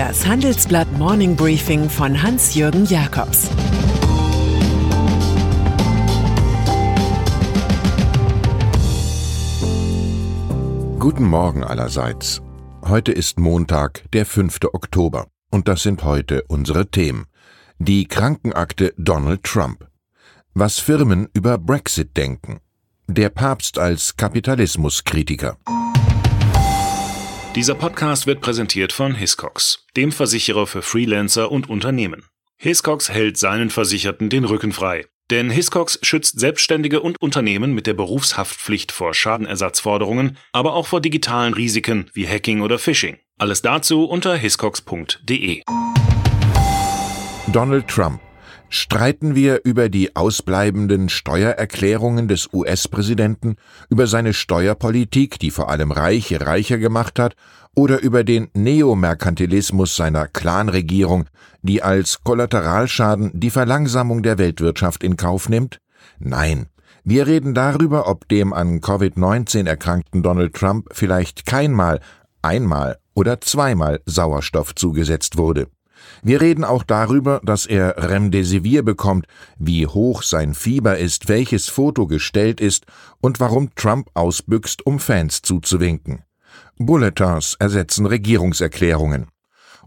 Das Handelsblatt Morning Briefing von Hans-Jürgen Jakobs Guten Morgen allerseits. Heute ist Montag, der 5. Oktober. Und das sind heute unsere Themen. Die Krankenakte Donald Trump. Was Firmen über Brexit denken. Der Papst als Kapitalismuskritiker. Dieser Podcast wird präsentiert von Hiscox, dem Versicherer für Freelancer und Unternehmen. Hiscox hält seinen Versicherten den Rücken frei. Denn Hiscox schützt Selbstständige und Unternehmen mit der Berufshaftpflicht vor Schadenersatzforderungen, aber auch vor digitalen Risiken wie Hacking oder Phishing. Alles dazu unter hiscox.de. Donald Trump Streiten wir über die ausbleibenden Steuererklärungen des US-Präsidenten, über seine Steuerpolitik, die vor allem Reiche reicher gemacht hat, oder über den Neomerkantilismus seiner Clanregierung, die als Kollateralschaden die Verlangsamung der Weltwirtschaft in Kauf nimmt? Nein. Wir reden darüber, ob dem an Covid-19 erkrankten Donald Trump vielleicht keinmal, einmal oder zweimal Sauerstoff zugesetzt wurde. Wir reden auch darüber, dass er Remdesivir bekommt, wie hoch sein Fieber ist, welches Foto gestellt ist und warum Trump ausbüchst, um Fans zuzuwinken. Bulletins ersetzen Regierungserklärungen.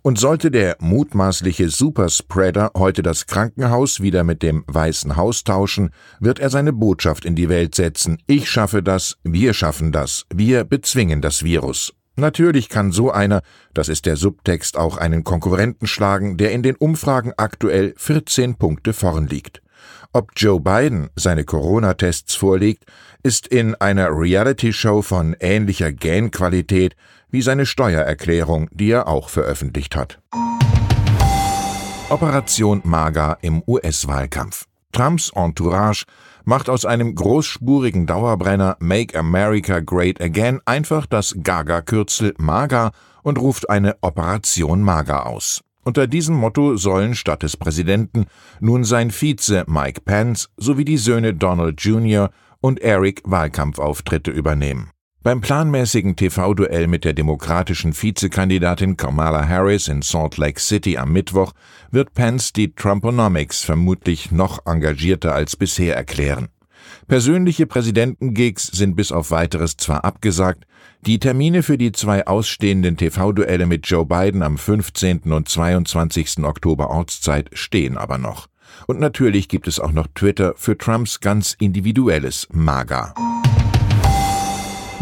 Und sollte der mutmaßliche Superspreader heute das Krankenhaus wieder mit dem Weißen Haus tauschen, wird er seine Botschaft in die Welt setzen. Ich schaffe das, wir schaffen das, wir bezwingen das Virus. Natürlich kann so einer, das ist der Subtext, auch einen Konkurrenten schlagen, der in den Umfragen aktuell 14 Punkte vorn liegt. Ob Joe Biden seine Corona-Tests vorlegt, ist in einer Reality-Show von ähnlicher Gähnqualität wie seine Steuererklärung, die er auch veröffentlicht hat. Operation MAGA im US-Wahlkampf. Trumps Entourage macht aus einem großspurigen Dauerbrenner Make America Great Again einfach das Gaga-Kürzel MAGA und ruft eine Operation MAGA aus. Unter diesem Motto sollen statt des Präsidenten nun sein Vize Mike Pence sowie die Söhne Donald Jr. und Eric Wahlkampfauftritte übernehmen. Beim planmäßigen TV-Duell mit der demokratischen Vizekandidatin Kamala Harris in Salt Lake City am Mittwoch wird Pence die Trumponomics vermutlich noch engagierter als bisher erklären. Persönliche Präsidentengigs sind bis auf weiteres zwar abgesagt, die Termine für die zwei ausstehenden TV-Duelle mit Joe Biden am 15. und 22. Oktober Ortszeit stehen aber noch. Und natürlich gibt es auch noch Twitter für Trumps ganz individuelles MAGA.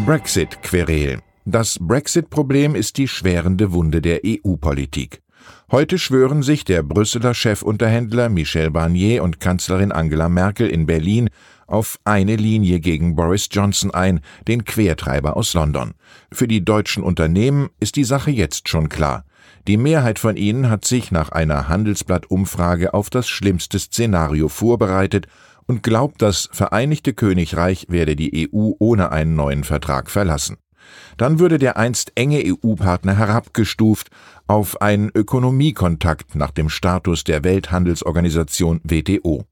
Brexit-Querel. Das Brexit-Problem ist die schwerende Wunde der EU-Politik. Heute schwören sich der Brüsseler Chefunterhändler Michel Barnier und Kanzlerin Angela Merkel in Berlin auf eine Linie gegen Boris Johnson ein, den Quertreiber aus London. Für die deutschen Unternehmen ist die Sache jetzt schon klar. Die Mehrheit von ihnen hat sich nach einer Handelsblatt-Umfrage auf das schlimmste Szenario vorbereitet und glaubt, das Vereinigte Königreich werde die EU ohne einen neuen Vertrag verlassen. Dann würde der einst enge EU-Partner herabgestuft auf einen Ökonomiekontakt nach dem Status der Welthandelsorganisation WTO.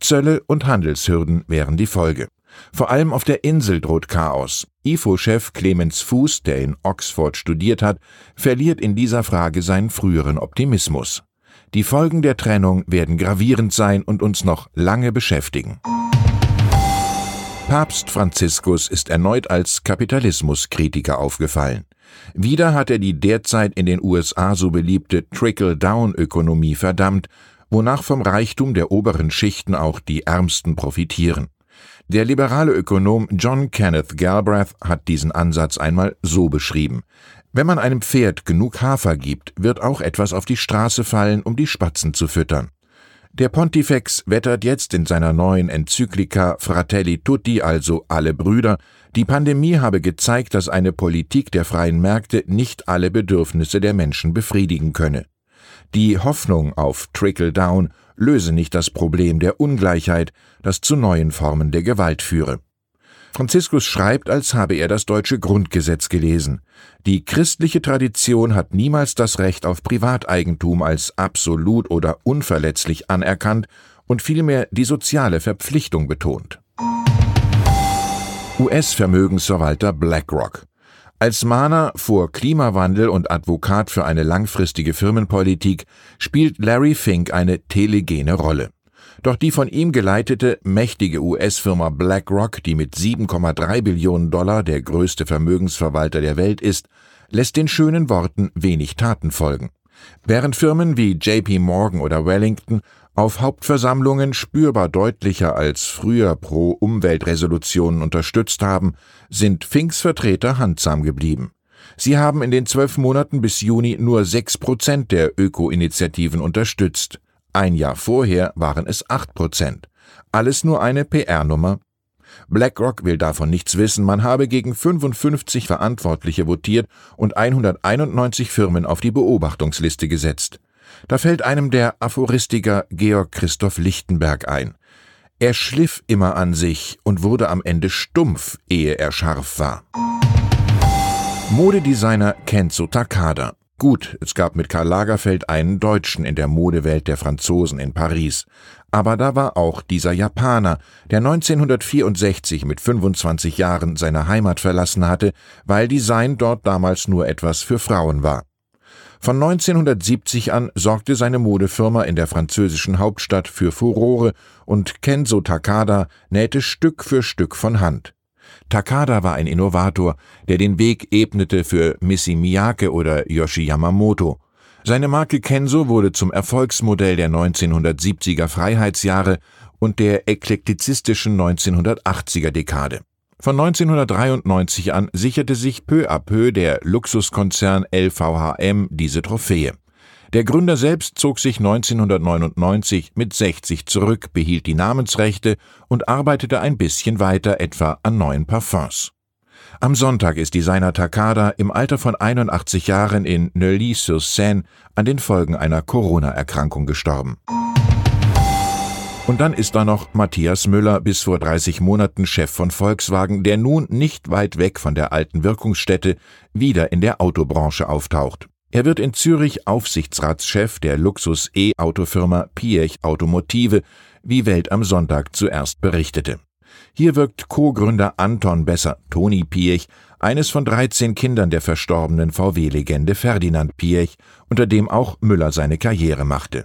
Zölle und Handelshürden wären die Folge. Vor allem auf der Insel droht Chaos. IFO-Chef Clemens Fuß, der in Oxford studiert hat, verliert in dieser Frage seinen früheren Optimismus. Die Folgen der Trennung werden gravierend sein und uns noch lange beschäftigen. Papst Franziskus ist erneut als Kapitalismuskritiker aufgefallen. Wieder hat er die derzeit in den USA so beliebte Trickle-Down-Ökonomie verdammt, wonach vom Reichtum der oberen Schichten auch die Ärmsten profitieren. Der liberale Ökonom John Kenneth Galbraith hat diesen Ansatz einmal so beschrieben. Wenn man einem Pferd genug Hafer gibt, wird auch etwas auf die Straße fallen, um die Spatzen zu füttern. Der Pontifex wettert jetzt in seiner neuen Enzyklika Fratelli Tutti, also alle Brüder, die Pandemie habe gezeigt, dass eine Politik der freien Märkte nicht alle Bedürfnisse der Menschen befriedigen könne. Die Hoffnung auf Trickle-Down löse nicht das Problem der Ungleichheit, das zu neuen Formen der Gewalt führe. Franziskus schreibt, als habe er das deutsche Grundgesetz gelesen. Die christliche Tradition hat niemals das Recht auf Privateigentum als absolut oder unverletzlich anerkannt und vielmehr die soziale Verpflichtung betont. US-Vermögensverwalter BlackRock Als Mahner vor Klimawandel und Advokat für eine langfristige Firmenpolitik spielt Larry Fink eine telegene Rolle. Doch die von ihm geleitete mächtige US-Firma BlackRock, die mit 7,3 Billionen Dollar der größte Vermögensverwalter der Welt ist, lässt den schönen Worten wenig Taten folgen. Während Firmen wie JP Morgan oder Wellington auf Hauptversammlungen spürbar deutlicher als früher pro Umweltresolutionen unterstützt haben, sind Finks Vertreter handsam geblieben. Sie haben in den zwölf Monaten bis Juni nur sechs Prozent der Öko-Initiativen unterstützt. Ein Jahr vorher waren es acht Prozent. Alles nur eine PR-Nummer. BlackRock will davon nichts wissen, man habe gegen 55 Verantwortliche votiert und 191 Firmen auf die Beobachtungsliste gesetzt. Da fällt einem der Aphoristiker Georg Christoph Lichtenberg ein. Er schliff immer an sich und wurde am Ende stumpf, ehe er scharf war. Modedesigner Kenzo Takada. Gut, es gab mit Karl Lagerfeld einen Deutschen in der Modewelt der Franzosen in Paris. Aber da war auch dieser Japaner, der 1964 mit 25 Jahren seine Heimat verlassen hatte, weil Design dort damals nur etwas für Frauen war. Von 1970 an sorgte seine Modefirma in der französischen Hauptstadt für Furore und Kenzo Takada nähte Stück für Stück von Hand. Takada war ein Innovator, der den Weg ebnete für Missy Miyake oder Yoshi Yamamoto. Seine Marke Kenzo wurde zum Erfolgsmodell der 1970er Freiheitsjahre und der eklektizistischen 1980er Dekade. Von 1993 an sicherte sich peu à peu der Luxuskonzern LVHM diese Trophäe. Der Gründer selbst zog sich 1999 mit 60 zurück, behielt die Namensrechte und arbeitete ein bisschen weiter etwa an neuen Parfums. Am Sonntag ist Designer Takada im Alter von 81 Jahren in Neuilly-sur-Seine an den Folgen einer Corona-Erkrankung gestorben. Und dann ist da noch Matthias Müller, bis vor 30 Monaten Chef von Volkswagen, der nun nicht weit weg von der alten Wirkungsstätte wieder in der Autobranche auftaucht. Er wird in Zürich Aufsichtsratschef der Luxus-E-Autofirma Piech Automotive, wie Welt am Sonntag zuerst berichtete. Hier wirkt Co-Gründer Anton Besser, Toni Piech, eines von 13 Kindern der verstorbenen VW-Legende Ferdinand Piech, unter dem auch Müller seine Karriere machte.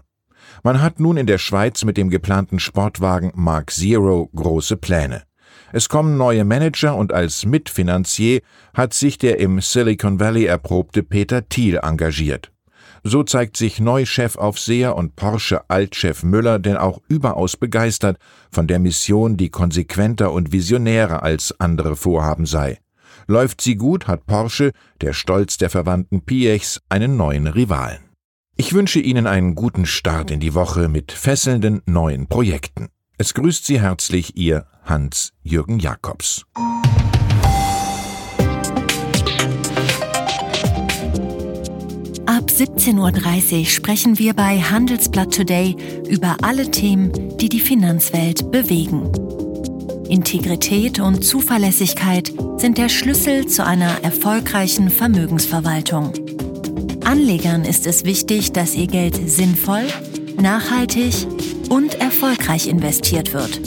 Man hat nun in der Schweiz mit dem geplanten Sportwagen Mark Zero große Pläne. Es kommen neue Manager und als Mitfinanzier hat sich der im Silicon Valley erprobte Peter Thiel engagiert. So zeigt sich Neuchefaufseher und Porsche-Altchef Müller denn auch überaus begeistert von der Mission, die konsequenter und visionärer als andere Vorhaben sei. Läuft sie gut, hat Porsche, der Stolz der Verwandten Piechs, einen neuen Rivalen. Ich wünsche Ihnen einen guten Start in die Woche mit fesselnden neuen Projekten. Es grüßt Sie herzlich Ihr Hans-Jürgen Jakobs. Ab 17.30 Uhr sprechen wir bei Handelsblatt Today über alle Themen, die die Finanzwelt bewegen. Integrität und Zuverlässigkeit sind der Schlüssel zu einer erfolgreichen Vermögensverwaltung. Anlegern ist es wichtig, dass ihr Geld sinnvoll, nachhaltig und erfolgreich investiert wird,